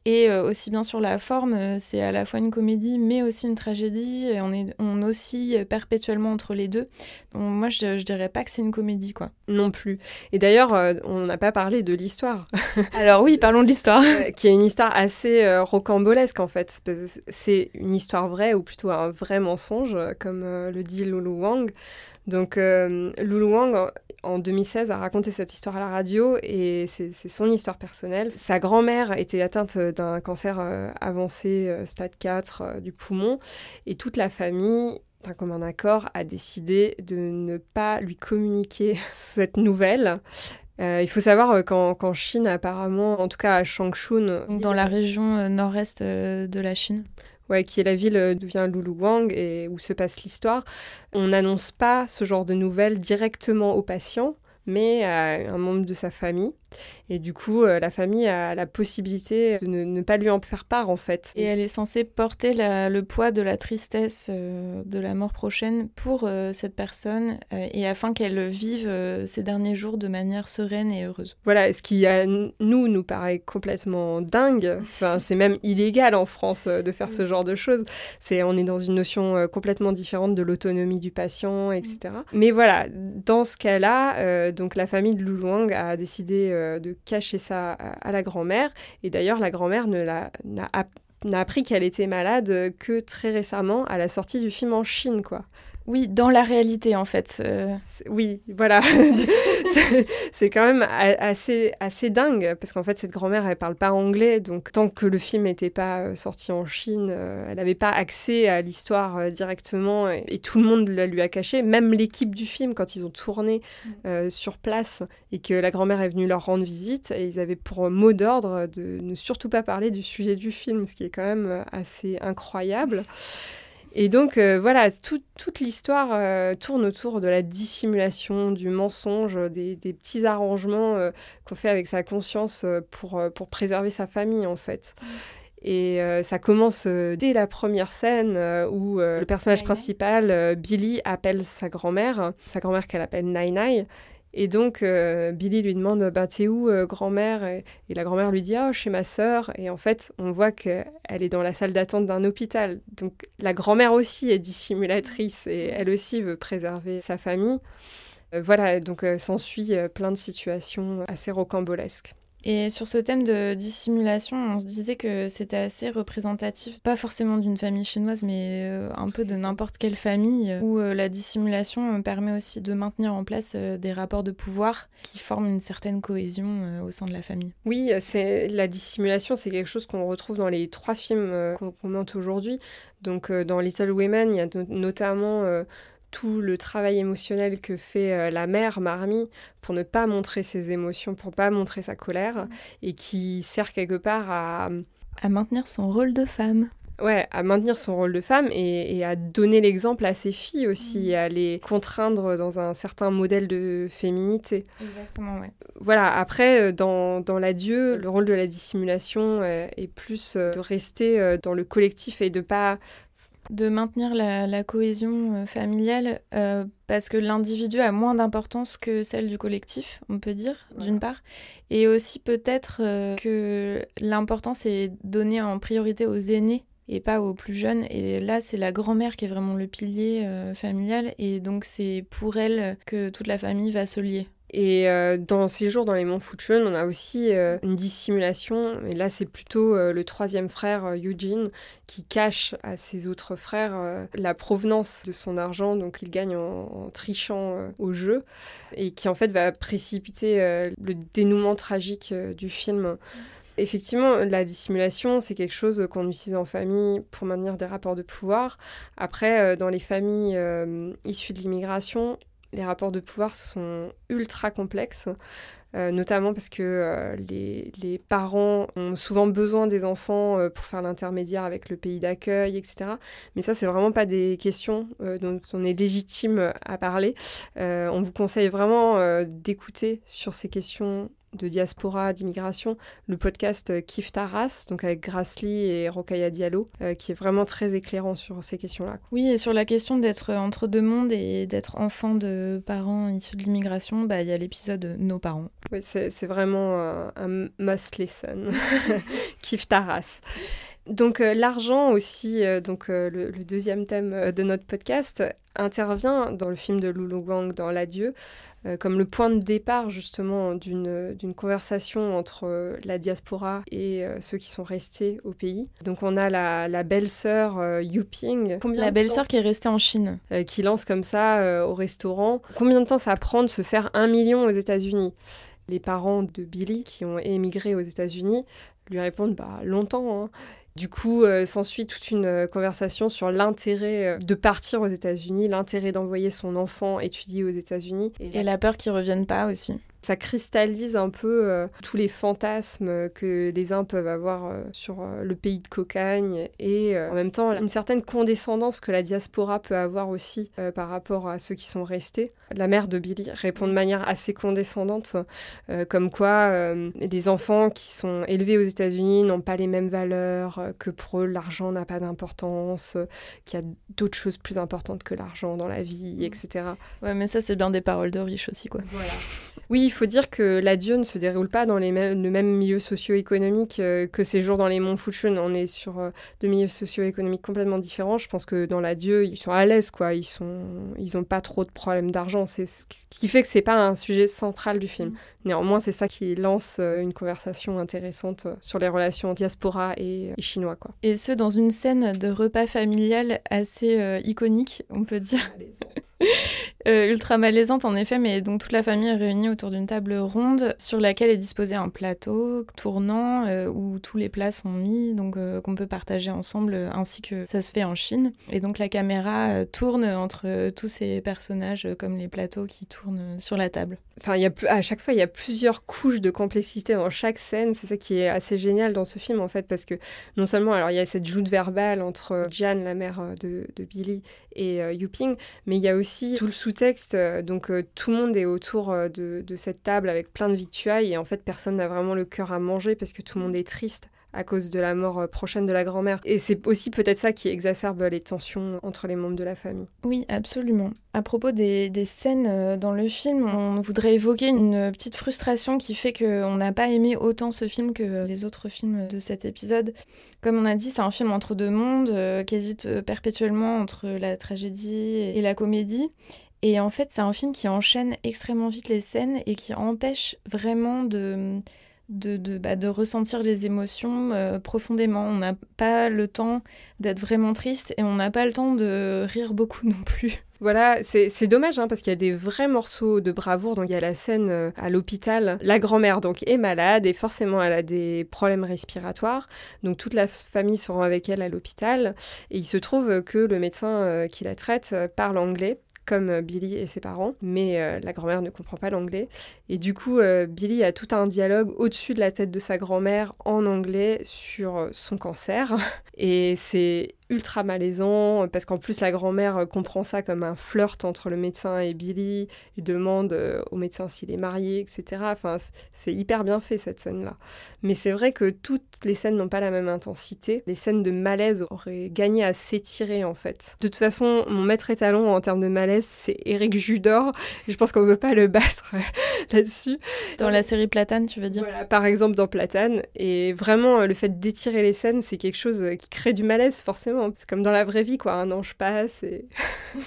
et euh, aussi bien sur la forme, euh, c'est à la fois une comédie, mais aussi une tragédie. Et on, est, on oscille perpétuellement entre les deux. Donc moi, je, je dirais pas que c'est une comédie, quoi. Non plus. Et d'ailleurs, euh, on n'a pas parlé de l'histoire. [laughs] Alors oui, parlons de l'histoire. qui est une histoire assez rocambolesque, en fait. C'est une histoire vraie, ou plutôt un vrai mensonge, comme le dit Lulu Wang. Donc, Lulu Wang, en 2016, a raconté cette histoire à la radio et c'est son histoire personnelle. Sa grand-mère était atteinte d'un cancer euh, avancé, euh, stade 4 euh, du poumon, et toute la famille d'un commun accord, a décidé de ne pas lui communiquer [laughs] cette nouvelle. il faut savoir qu'en Chine, apparemment, en tout cas à Changchun, dans la région nord-est de la Chine, ouais, qui est la ville d'où vient Wang et où se passe l'histoire, on n'annonce pas ce genre de nouvelles directement aux patients, mais à un membre de sa famille. Et du coup, euh, la famille a la possibilité de ne, pas lui en faire part, en fait. Et elle est censée porter le poids de la tristesse euh, de la mort prochaine pour euh, cette personne, et afin qu'elle vive ses derniers jours de manière sereine et heureuse. Voilà, ce qui, à nous, nous paraît complètement dingue. Enfin, c'est même illégal en France de faire ce genre de choses. C'est, on est dans une notion complètement différente de l'autonomie du patient, etc. Mais voilà, dans ce cas-là, donc la famille de Wang a décidé euh, de cacher ça à, la grand-mère. Et d'ailleurs, la grand-mère n'a appris qu'elle était malade que très récemment, à la sortie du film en Chine, quoi. Oui, dans la réalité, en fait. Euh. Oui, voilà. [laughs] c'est quand même assez, assez dingue, parce qu'en fait, cette grand-mère, elle parle pas anglais, donc tant que le film n'était pas euh, sorti en Chine, euh, elle n'avait pas accès à l'histoire directement, et, tout le monde la lui a caché, même l'équipe du film, quand ils ont tourné mm. sur place, et que la grand-mère est venue leur rendre visite, et ils avaient pour mot d'ordre de ne surtout pas parler du sujet du film, ce qui est quand même assez incroyable. Et donc euh, voilà, toute l'histoire euh, tourne autour de la dissimulation, du mensonge, des, petits arrangements euh, qu'on fait avec sa conscience pour, pour préserver sa famille en fait. Et ça commence dès la première scène où le personnage principal, Billy, appelle sa grand-mère, sa grand-mère qu'elle appelle Nai Nai, et donc, euh, Billy lui demande bah, T'es où, euh, grand-mère? Et, la grand-mère lui dit Oh, chez ma sœur. Et en fait, on voit qu'elle est dans la salle d'attente d'un hôpital. Donc, la grand-mère aussi est dissimulatrice et elle aussi veut préserver sa famille. Euh, voilà, donc s'ensuit plein de situations assez rocambolesques. Et sur ce thème de dissimulation, on se disait que c'était assez représentatif, pas forcément d'une famille chinoise, mais euh, un peu de n'importe quelle famille, où euh, la dissimulation permet aussi de maintenir en place des rapports de pouvoir qui forment une certaine cohésion au sein de la famille. Oui, c'est la dissimulation, c'est quelque chose qu'on retrouve dans les trois films qu'on commente aujourd'hui. Donc dans Little Women, il y a notamment tout le travail émotionnel que fait euh, la mère Marmie pour ne pas montrer ses émotions, pour pas montrer sa colère, et qui sert quelque part à... À maintenir son rôle de femme. Ouais, à maintenir son rôle de femme et, à donner l'exemple à ses filles aussi, mm. à les contraindre dans un certain modèle de féminité. Exactement, ouais. Voilà, après, euh, dans, dans l'adieu, le rôle de la dissimulation euh, est plus de rester dans le collectif et de pas de maintenir la, cohésion euh, familiale euh, parce que l'individu a moins d'importance que celle du collectif, on peut dire, d'une part. Et aussi peut-être euh, que l'importance est donnée en priorité aux aînés et pas aux plus jeunes. Et là, c'est la grand-mère qui est vraiment le pilier familial. Et donc, c'est pour elle que toute la famille va se lier. Et euh, dans ces jours dans les monts Fuchun, on a aussi euh, une dissimulation. Et là, c'est plutôt euh, le troisième frère, Eugene, qui cache à ses autres frères la provenance de son argent. Donc, il gagne en, trichant au jeu. Et qui, en fait, va précipiter le dénouement tragique du film. Effectivement, la dissimulation, c'est quelque chose qu'on utilise en famille pour maintenir des rapports de pouvoir. Après, dans les familles issues de l'immigration, les rapports de pouvoir sont ultra complexes. Euh, notamment parce que euh, les, parents ont souvent besoin des enfants euh, pour faire l'intermédiaire avec le pays d'accueil, etc. Mais ça, c'est vraiment pas des questions dont on est légitime à parler. on vous conseille vraiment d'écouter sur ces questions de diaspora, d'immigration, le podcast euh, Kif Taras, donc avec Grassley et Rokaya Diallo, euh, qui est vraiment très éclairant sur ces questions-là. Oui, et sur la question d'être entre deux mondes et d'être enfant de parents issus de l'immigration, bah, il y a l'épisode Nos parents. Oui, c'est vraiment un, un must listen. [laughs] Kif Taras. Donc euh, l'argent aussi, euh, donc euh, le, deuxième thème de notre podcast, intervient dans le film de Lulu Wang, dans L'adieu, comme le point de départ justement d'une conversation entre la diaspora et ceux qui sont restés au pays. Donc on a la, belle-sœur Yuping. la belle-sœur qui est restée en Chine. qui lance comme ça au restaurant. Combien de temps ça prend de se faire un million aux États-Unis? Les parents de Billy qui ont émigré aux États-Unis lui répondent bah longtemps. Hein. Du coup, euh, s'ensuit toute une euh, conversation sur l'intérêt euh, de partir aux États-Unis, l'intérêt d'envoyer son enfant étudier aux États-Unis. Et, la peur qu'il revienne pas aussi ça cristallise un peu euh, tous les fantasmes que les uns peuvent avoir euh, sur euh, le pays de cocagne et en même temps une certaine condescendance que la diaspora peut avoir aussi par rapport à ceux qui sont restés. La mère de Billy répond de manière assez condescendante, comme quoi les enfants qui sont élevés aux États-Unis n'ont pas les mêmes valeurs, que pour eux l'argent n'a pas d'importance, qu'il y a d'autres choses plus importantes que l'argent dans la vie, etc. Ouais, mais ça c'est bien des paroles de riches aussi, quoi. Voilà. Oui, faut dire que l'adieu ne se déroule pas dans les le même milieu socio-économique euh, que ces jours dans les monts Fuchun. On est sur euh, deux milieux socio-économiques complètement différents. Je pense que dans l'adieu, ils sont à l'aise, quoi. Ils sont, ils ont pas trop de problèmes d'argent. C'est ce qui fait que c'est pas un sujet central du film. Mm. Néanmoins, c'est ça qui lance euh, une conversation intéressante sur les relations diaspora et, chinois, quoi. Et ce, dans une scène de repas familial assez iconique, on peut dire. [laughs] ultra malaisante en effet, mais donc toute la famille est réunie autour d'une table ronde sur laquelle est disposé un plateau tournant euh, où tous les plats sont mis, donc euh, qu'on peut partager ensemble, euh, ainsi que ça se fait en Chine. Et donc la caméra tourne entre tous ces personnages comme les plateaux qui tournent sur la table. Enfin, y a, à chaque fois, il y a plusieurs couches de complexité dans chaque scène. C'est ça qui est assez génial dans ce film, en fait, parce que non seulement, alors il y a cette joute verbale entre Jan, la mère de, de Billy, et Yuping, mais il y a aussi tout le sous-texte. donc tout le monde est autour de, de cette table avec plein de victuailles et en fait personne n'a vraiment le cœur à manger parce que tout le monde est triste à cause de la mort euh, prochaine de la grand-mère. Et c'est aussi peut-être ça qui exacerbe les tensions entre les membres de la famille. Oui, absolument. À propos des, scènes euh, dans le film, on voudrait évoquer une petite frustration qui fait qu'on n'a pas aimé autant ce film que les autres films de cet épisode. Comme on a dit, c'est un film entre deux mondes, euh, qui hésite perpétuellement entre la tragédie et la comédie. Et en fait, c'est un film qui enchaîne extrêmement vite les scènes et qui empêche vraiment de, de, de, bah, de ressentir les émotions euh, profondément. On n'a pas le temps d'être vraiment triste et on n'a pas le temps de rire beaucoup [laughs] non plus. Voilà, c'est dommage hein, parce qu'il y a des vrais morceaux de bravoure. Donc il y a la scène euh, à l'hôpital. La grand-mère donc est malade et forcément elle a des problèmes respiratoires. Donc toute la famille se rend avec elle à l'hôpital et il se trouve que le médecin euh, qui la traite parle anglais comme Billy et ses parents, mais la grand-mère ne comprend pas l'anglais. Et du coup, Billy a tout un dialogue au-dessus de la tête de sa grand-mère en anglais sur son cancer. [laughs] Et c'est ultra malaisant parce qu'en plus la grand-mère euh, comprend ça comme un flirt entre le médecin et Billy et demande euh, au médecin s'il est marié, etc. Enfin, c'est hyper bien fait cette scène-là. Mais c'est vrai que toutes les scènes n'ont pas la même intensité. Les scènes de malaise auraient gagné à s'étirer en fait. De toute façon, mon maître étalon en termes de malaise, c'est Eric Judor. Je pense qu'on ne veut pas le battre [laughs] là-dessus. Dans la série Platane, tu veux dire? Voilà, par exemple dans Platane. Et vraiment, le fait d'étirer les scènes, c'est quelque chose qui crée du malaise forcément c'est comme dans la vraie vie, quoi. Un ange passe et,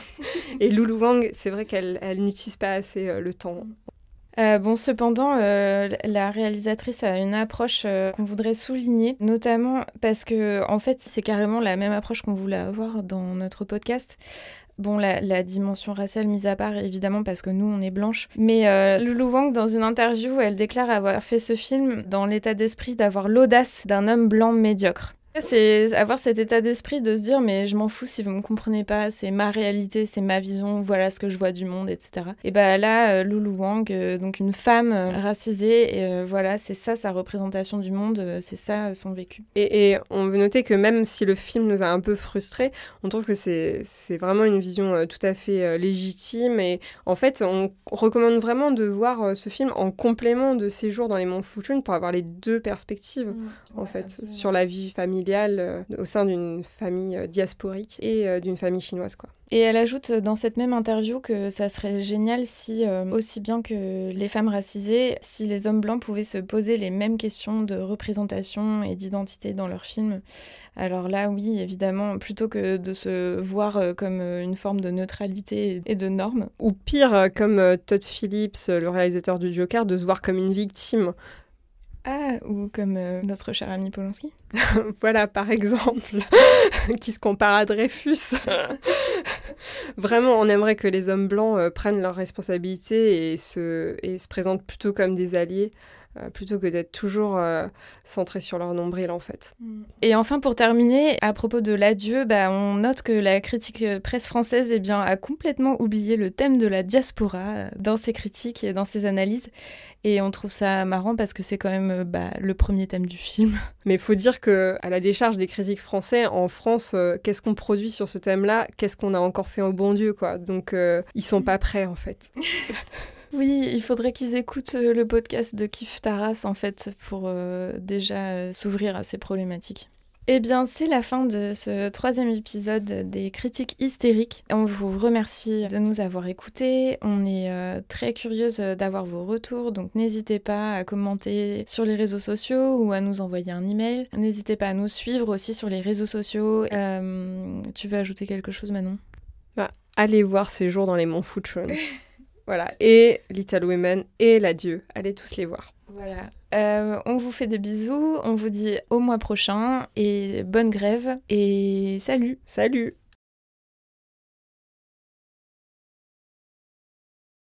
[laughs] et Lulu Wang, c'est vrai qu'elle elle, n'utilise pas assez euh, le temps. Euh, bon, cependant, euh, la réalisatrice a une approche qu'on voudrait souligner, notamment parce que, en fait, c'est carrément la même approche qu'on voulait avoir dans notre podcast. Bon, la, dimension raciale mise à part, évidemment, parce que nous, on est blanche. Mais Lulu Wang, dans une interview, elle déclare avoir fait ce film dans l'état d'esprit d'avoir l'audace d'un homme blanc médiocre. C'est avoir cet état d'esprit de se dire mais je m'en fous si vous me comprenez pas, c'est ma réalité, c'est ma vision, voilà ce que je vois du monde, etc. Et bah là, euh, Lulu Wang, euh, donc une femme euh, racisée, et voilà, c'est ça sa représentation du monde, c'est ça son vécu. Et, on veut noter que même si le film nous a un peu frustrés, on trouve que c'est vraiment une vision tout à fait légitime et en fait on recommande vraiment de voir ce film en complément de Séjour dans les monts Futun pour avoir les deux perspectives mmh. en fait sur la vie familiale euh, au sein d'une famille euh, diasporique et euh, d'une famille chinoise. Quoi. Et elle ajoute dans cette même interview que ça serait génial si, aussi bien que les femmes racisées, si les hommes blancs pouvaient se poser les mêmes questions de représentation et d'identité dans leurs films. Alors là, oui, évidemment, plutôt que de se voir comme une forme de neutralité et de normes. Ou pire, comme Todd Phillips, le réalisateur du Joker, de se voir comme une victime. Ah, ou comme euh, notre cher ami Polanski. [laughs] voilà, par exemple, [laughs] qui se compare à Dreyfus. [laughs] Vraiment, on aimerait que les hommes blancs euh, prennent leurs responsabilités et se, et se présentent plutôt comme des alliés euh, plutôt que d'être toujours euh, centré sur leur nombril en fait. Mm. Et enfin pour terminer, à propos de l'adieu, bah, on note que la critique presse française eh bien, a complètement oublié le thème de la diaspora euh, dans ses critiques et dans ses analyses. Et on trouve ça marrant parce que c'est quand même bah, le premier thème du film. [laughs] Mais il faut dire que à la décharge des critiques français, en France, qu'est-ce qu'on produit sur ce thème-là? Qu'est-ce qu'on a encore fait au bon Dieu quoi? Donc ils sont pas prêts en fait. [laughs] Oui, il faudrait qu'ils écoutent euh, le podcast de Kif Taras en fait pour euh, déjà euh, s'ouvrir à ces problématiques. Eh bien, c'est la fin de ce troisième épisode des critiques hystériques. On vous remercie de nous avoir écoutés. On est très curieuse d'avoir vos retours, donc n'hésitez pas à commenter sur les réseaux sociaux ou à nous envoyer un email. N'hésitez pas à nous suivre aussi sur les réseaux sociaux. tu veux ajouter quelque chose, Manon? Bah, Allez voir ces jours dans les monts Fuchun. [laughs] Voilà, et Little Women et l'adieu. Allez tous les voir. Voilà. Euh, on vous fait des bisous, on vous dit au mois prochain et bonne grève et salut. Salut.